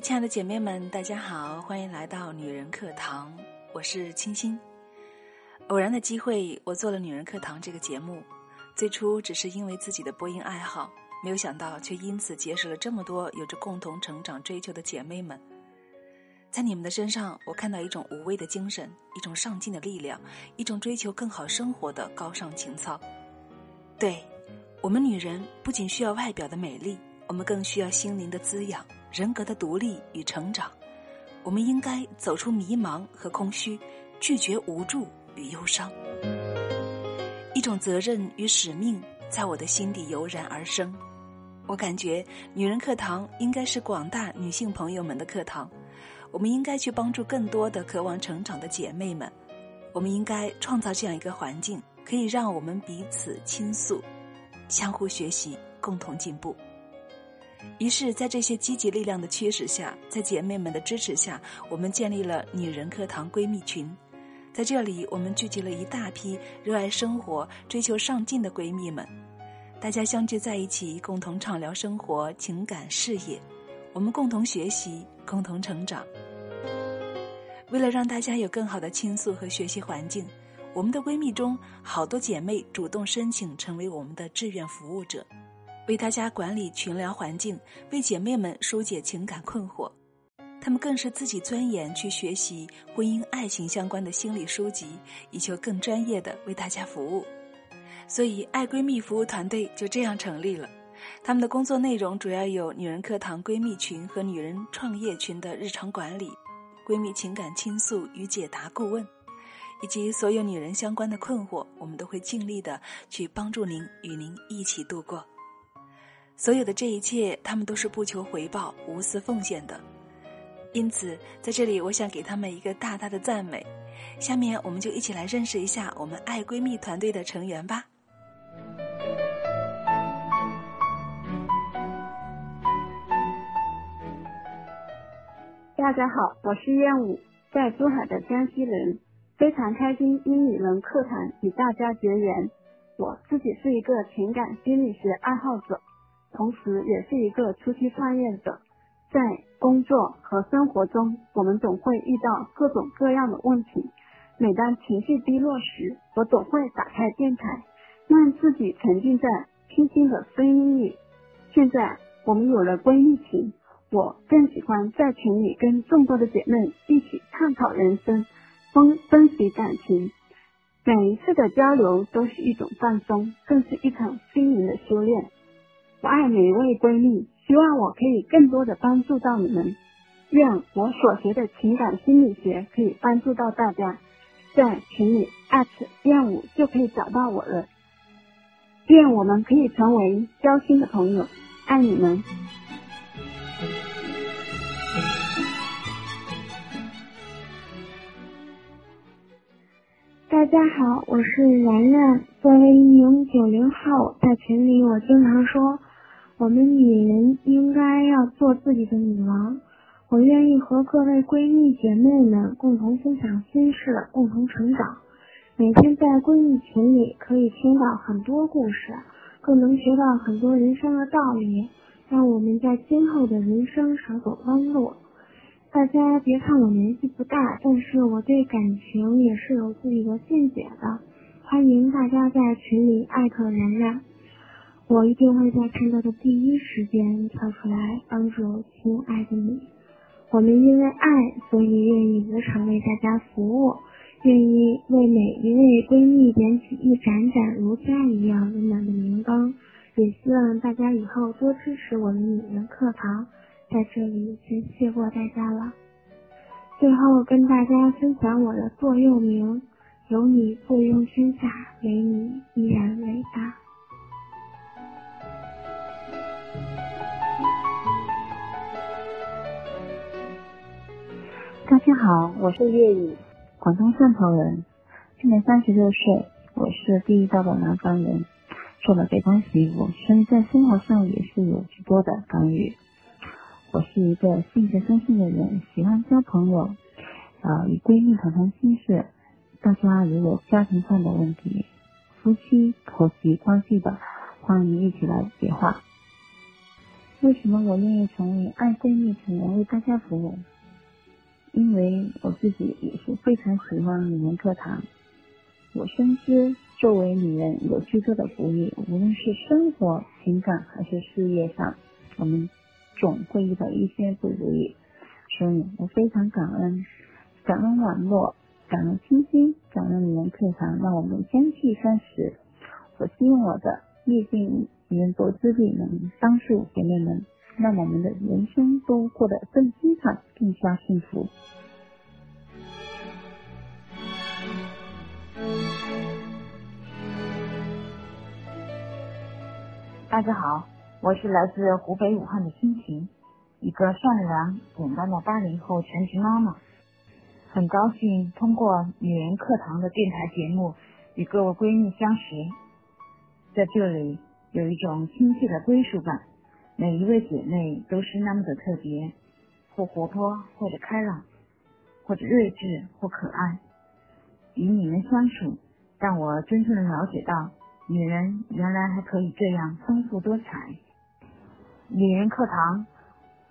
亲爱的姐妹们，大家好，欢迎来到女人课堂，我是清新。偶然的机会，我做了女人课堂这个节目，最初只是因为自己的播音爱好，没有想到却因此结识了这么多有着共同成长追求的姐妹们。在你们的身上，我看到一种无畏的精神，一种上进的力量，一种追求更好生活的高尚情操。对，我们女人不仅需要外表的美丽，我们更需要心灵的滋养。人格的独立与成长，我们应该走出迷茫和空虚，拒绝无助与忧伤。一种责任与使命在我的心底油然而生。我感觉女人课堂应该是广大女性朋友们的课堂，我们应该去帮助更多的渴望成长的姐妹们。我们应该创造这样一个环境，可以让我们彼此倾诉，相互学习，共同进步。于是，在这些积极力量的驱使下，在姐妹们的支持下，我们建立了女人课堂闺蜜群。在这里，我们聚集了一大批热爱生活、追求上进的闺蜜们，大家相聚在一起，共同畅聊生活、情感、事业。我们共同学习，共同成长。为了让大家有更好的倾诉和学习环境，我们的闺蜜中好多姐妹主动申请成为我们的志愿服务者。为大家管理群聊环境，为姐妹们疏解情感困惑，她们更是自己钻研去学习婚姻爱情相关的心理书籍，以求更专业的为大家服务。所以，爱闺蜜服务团队就这样成立了。他们的工作内容主要有女人课堂闺蜜群和女人创业群的日常管理、闺蜜情感倾诉与解答顾问，以及所有女人相关的困惑，我们都会尽力的去帮助您，与您一起度过。所有的这一切，他们都是不求回报、无私奉献的。因此，在这里，我想给他们一个大大的赞美。下面，我们就一起来认识一下我们爱闺蜜团队的成员吧。大家好，我是燕舞，在珠海的江西人，非常开心因女人课堂与大家结缘。我自己是一个情感心理学爱好者。同时，也是一个初期创业者，在工作和生活中，我们总会遇到各种各样的问题。每当情绪低落时，我总会打开电台，让自己沉浸在清新的声音里。现在我们有了闺蜜群，我更喜欢在群里跟众多的姐妹一起探讨人生，分分析感情。每一次的交流都是一种放松，更是一场心灵的修炼。我爱每一位闺蜜，希望我可以更多的帮助到你们。愿我所学的情感心理学可以帮助到大家，在群里艾特燕舞就可以找到我了。愿我们可以成为交心的朋友，爱你们。大家好，我是然然。作为一名九零后，在群里我经常说。我们女人应该要做自己的女王。我愿意和各位闺蜜姐妹们共同分享心事，共同成长。每天在闺蜜群里可以听到很多故事，更能学到很多人生的道理，让我们在今后的人生少走弯路。大家别看我年纪不大，但是我对感情也是有自己的见解的。欢迎大家在群里艾特然然。我一定会在看到的第一时间跳出来帮助亲爱的你。我们因为爱，所以愿意无偿为大家服务，愿意为每一位闺蜜点起一盏盏如家一样温暖的明灯。也希望大家以后多支持我们女人课堂。在这里，先谢过大家了。最后跟大家分享我的座右铭：有你坐拥天下，没你依然伟大。大家好，我是粤语，广东汕头人，今年三十六岁，我是地道的南方人，做了北方习武，所以在生活上也是有许多的干预。我是一个性格中性的人，喜欢交朋友，呃，与闺蜜谈谈心事。大家如有家庭上的问题，夫妻婆媳关系的，欢迎一起来解话。为什么我愿意成为爱闺蜜成员为大家服务？因为我自己也是非常喜欢女人课堂。我深知作为女人有巨多的不易，无论是生活、情感还是事业上，我们总会遇到一些不如意。所以我非常感恩，感恩网络，感恩星星，感恩女人课堂，让我们相聚相识。我希望我的业界。人多之力能帮助姐妹们，让我们的人生都过得更精彩、更加幸福。大家好，我是来自湖北武汉的心情，一个善良、简单的八零后全职妈妈。很高兴通过女人课堂的电台节目与各位闺蜜相识，在这里。有一种亲切的归属感，每一位姐妹都是那么的特别，或活泼，或者开朗，或者睿智，或可爱。与你们相处，让我真正的了解到，女人原来还可以这样丰富多彩。女人课堂，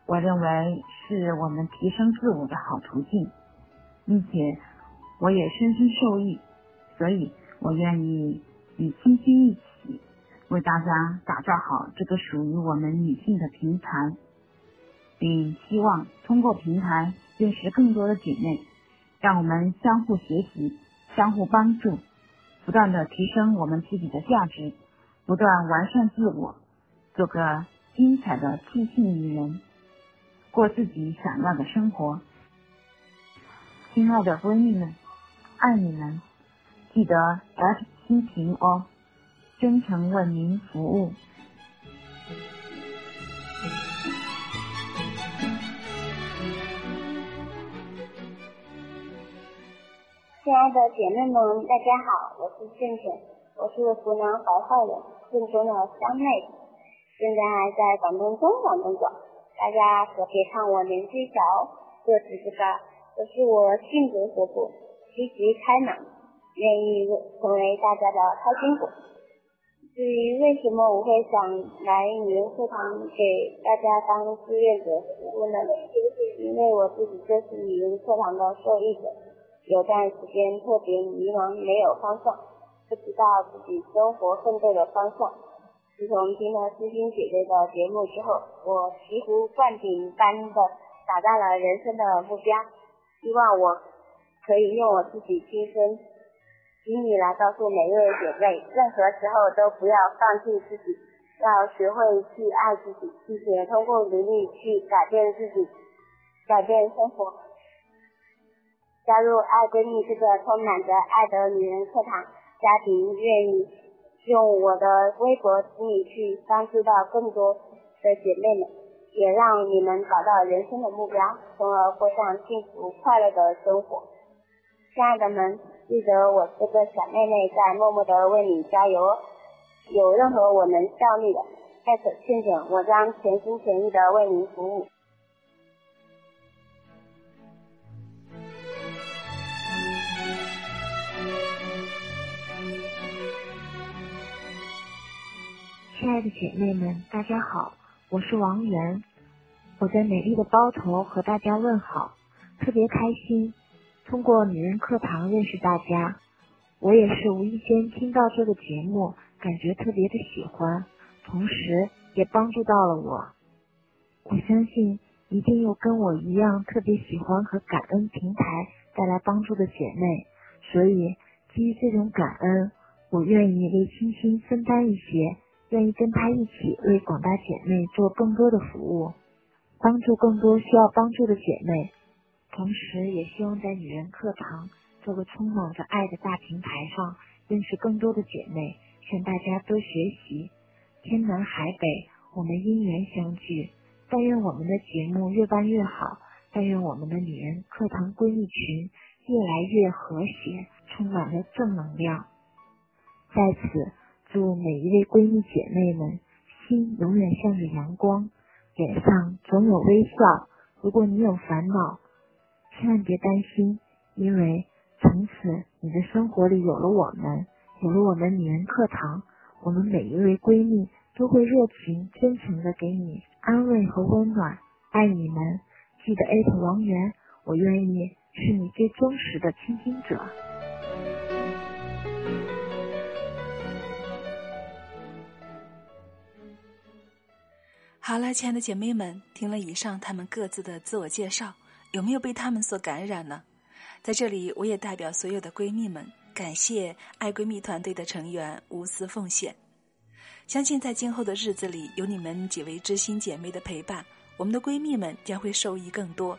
我认为是我们提升自我的好途径，并且我也深深受益，所以我愿意与星星一起。为大家打造好这个属于我们女性的平台，并希望通过平台认识更多的姐妹，让我们相互学习、相互帮助，不断的提升我们自己的价值，不断完善自我，做个精彩的自信女人，过自己想要的生活。亲爱的闺蜜们，爱你们，记得 at 心情哦。真诚为您服务。亲爱的姐妹们，大家好，我是倩倩，我是湖南怀化人，正宗的湘妹，现在还在广东东莞工作。大家可别看我年纪小，个子不高，可是我性格活泼，积极开朗，愿意成为大家的开心果。至于为什么我会想来语音课堂给大家当志愿者服务呢？因为我自己就是语音课堂的受益者，有段时间特别迷茫，没有方向，不知道自己生活奋斗的方向。自从听了思欣姐姐的节目之后，我醍醐灌顶般的找到了人生的目标，希望我可以用我自己亲身。请你来告诉每一位姐妹，任何时候都不要放弃自己，要学会去爱自己，并且通过努力去改变自己，改变生活。加入爱闺蜜这个充满着爱的女人课堂家庭，愿意用我的微薄之力去帮助到更多的姐妹们，也让你们找到人生的目标，从而过上幸福快乐的生活。亲爱的们。记得我这个小妹妹在默默的为你加油哦！有任何我能效力的，艾特倩倩，我将全心全意的为您服务。亲爱的姐妹们，大家好，我是王源，我在美丽的包头和大家问好，特别开心。通过女人课堂认识大家，我也是无意间听到这个节目，感觉特别的喜欢，同时也帮助到了我。我相信一定有跟我一样特别喜欢和感恩平台带来帮助的姐妹，所以基于这种感恩，我愿意为星星分担一些，愿意跟她一起为广大姐妹做更多的服务，帮助更多需要帮助的姐妹。同时，也希望在女人课堂这个充满着爱的大平台上，认识更多的姐妹，向大家多学习。天南海北，我们因缘相聚。但愿我们的节目越办越好，但愿我们的女人课堂闺蜜群越来越和谐，充满了正能量。在此，祝每一位闺蜜姐妹们心永远向着阳光，脸上总有微笑。如果你有烦恼，千万别担心，因为从此你的生活里有了我们，有了我们女人课堂，我们每一位闺蜜都会热情真诚的给你安慰和温暖。爱你们，记得艾特王源，我愿意是你最忠实的倾听者。好了，亲爱的姐妹们，听了以上她们各自的自我介绍，有没有被她们所感染呢？在这里，我也代表所有的闺蜜们，感谢爱闺蜜团队的成员无私奉献。相信在今后的日子里，有你们几位知心姐妹的陪伴，我们的闺蜜们将会受益更多。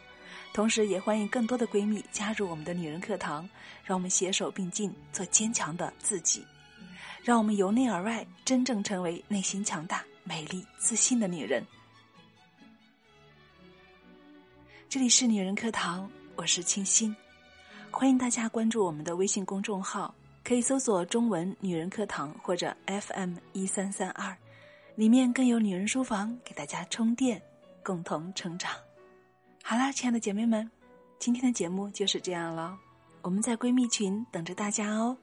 同时，也欢迎更多的闺蜜加入我们的女人课堂，让我们携手并进，做坚强的自己，让我们由内而外真正成为内心强大。美丽自信的女人，这里是女人课堂，我是清新，欢迎大家关注我们的微信公众号，可以搜索中文“女人课堂”或者 FM 一三三二，里面更有女人书房给大家充电，共同成长。好啦，亲爱的姐妹们，今天的节目就是这样了，我们在闺蜜群等着大家哦。